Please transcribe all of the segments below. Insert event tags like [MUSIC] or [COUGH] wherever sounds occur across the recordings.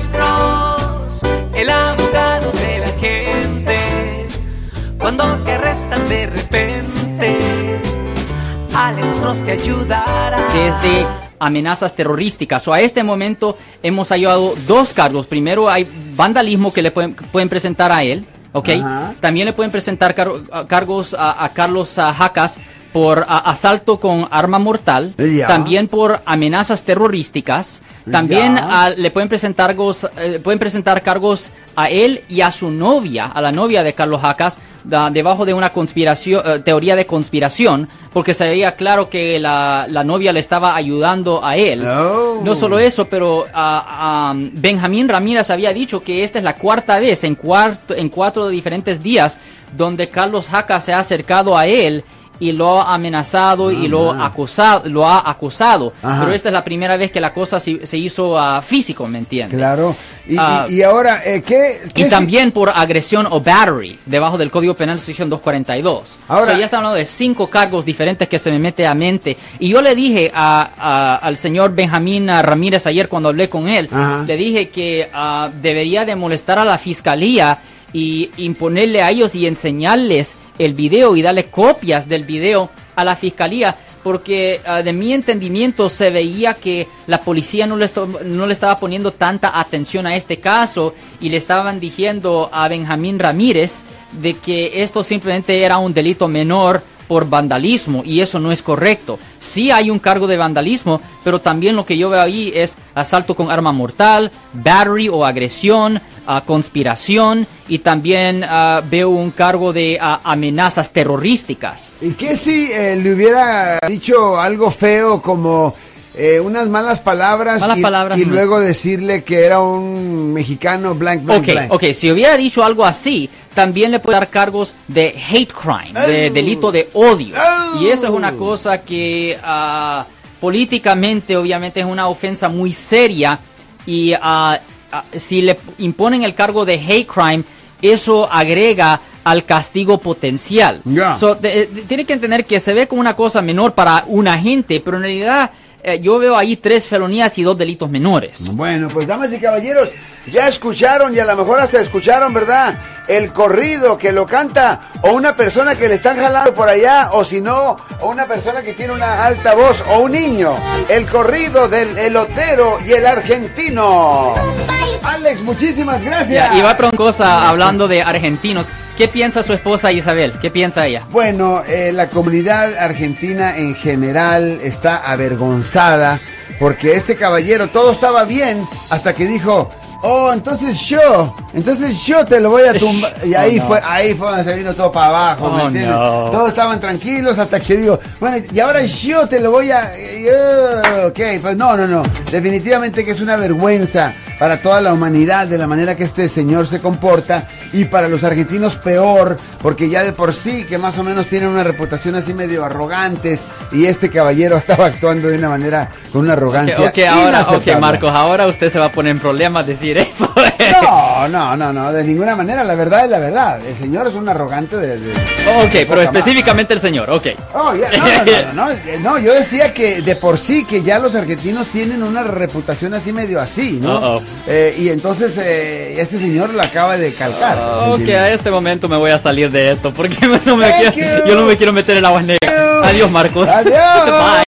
Alex Cross, el abogado de la gente. Cuando te arrestan de repente, Alex Cross te ayudará. desde amenazas terrorísticas. O a este momento hemos hallado dos cargos. Primero hay vandalismo que le pueden, pueden presentar a él, ¿ok? Ajá. También le pueden presentar car- cargos a, a Carlos Jacas por ah, asalto con arma mortal, también por amenazas terrorísticas, también le pueden presentar cargos, eh, pueden presentar cargos a él y a su novia, a la novia de Carlos Jacas, da- debajo de una conspiración, eh, teoría de conspiración, porque se veía claro que la, la novia le estaba ayudando a él. Oh. No solo eso, pero ah, Benjamín Ramírez había dicho que esta es la cuarta vez en, cuarto, en cuatro diferentes días donde Carlos Jaca se ha acercado a él y lo ha amenazado y lo, ha acusado, lo ha acusado. Ajá. Pero esta es la primera vez que la cosa se, se hizo ah, físico, ¿me entiendes? Claro. Y, Ah. y- y ahora, eh, ¿qué? qué Y si- también por agresión o battery, debajo del Código Penal sección 242. Ahora- o sea, ya está hablando de cinco cargos diferentes que se me mete a mente. Y yo le dije a- a- al señor Benjamín ah, Ramírez ayer cuando hablé con él, Ajá. le dije que ah, debería de molestar a la fiscalía y imponerle a ellos y enseñarles el video y darle copias del video a la fiscalía porque ah, de mi entendimiento se veía que la policía no le, no le estaba poniendo tanta atención a este caso y le estaban diciendo a Benjamín Ramírez de que esto simplemente era un delito menor por vandalismo y eso no es correcto. Sí hay un cargo de vandalismo, pero también lo que yo veo ahí es asalto con arma mortal, battery o agresión, ah, conspiración y también ah, veo un cargo de ah, amenazas terrorísticas. ¿Y qué si eh, le hubiera dicho algo feo como eh, unas malas palabras Malas y, palabras luego decirle que era un mexicano blank, blank, Ok, blank? ok, si hubiera dicho algo así, también le puede dar cargos de hate crime, de delito de odio. Oh. Y eso es una cosa que ah, políticamente obviamente es una ofensa muy seria y ah, si le imponen el cargo de hate crime, eso agrega al castigo potencial. So, de- de- tiene que entender que se ve como una cosa menor para una gente, pero en realidad eh, yo veo ahí tres felonías y dos delitos menores. Bueno, pues damas y caballeros, ya escucharon y a lo mejor hasta escucharon, ¿verdad? El corrido que lo canta o una persona que le están jalando por allá o si no, o una persona que tiene una alta voz o un niño. El corrido del elotero y el argentino. Alex, muchísimas gracias. Ya, y va por una cosa hablando de argentinos. ¿Qué piensa su esposa Isabel? ¿Qué piensa ella? Bueno, eh, la comunidad argentina en general está avergonzada porque este caballero todo estaba bien hasta que dijo, oh, entonces yo, entonces yo te lo voy a tumbar. Y ahí Oh, no. fue, ahí fue donde se vino todo para abajo, ¿me Oh, entiendes? no. Todos estaban tranquilos hasta que digo, bueno, y ahora yo te lo voy a... eh, ok, pues no, no, no. Definitivamente que es una vergüenza para toda la humanidad de la manera que este señor se comporta y para los argentinos peor, porque ya de por sí que más o menos tienen una reputación así medio arrogantes y este caballero [LAUGHS] estaba actuando de una manera con una arrogancia. Ok, ahora, ok. Marcos, ahora usted se va a poner en problemas decir eso. [LAUGHS] No, no, no, no, de ninguna manera, la verdad es la verdad. El señor es un arrogante de... de- ok, pero específicamente el señor, ok. Oh, ya, no, no, no, no, yo decía que de por sí que ya los argentinos tienen una reputación así medio así, ¿no? Eh, y entonces eh, este señor la acaba de calcar. Ok, ¿entiendes? a este momento me voy a salir de esto porque [LAUGHS] no me Thank quiero- you. yo no me quiero meter en aguas negras. Adiós, Marcos. Adiós. [LAUGHS] Bye.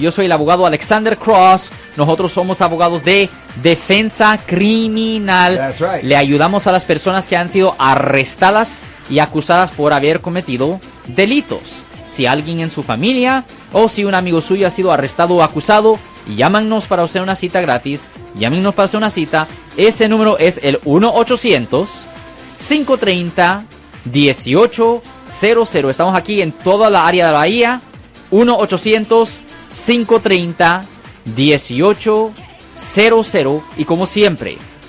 Yo soy el abogado Alexander Cross. Nosotros somos abogados de defensa criminal. That's right. Le ayudamos a las personas que han sido arrestadas y acusadas por haber cometido delitos. Si alguien en su familia o si un amigo suyo ha sido arrestado o acusado, llámanos para hacer una cita gratis. Llámenos para hacer una cita. Ese número es el 1-800-530-1800. Estamos aquí en toda la área de Bahía. 1-800-530-1800. Y como siempre,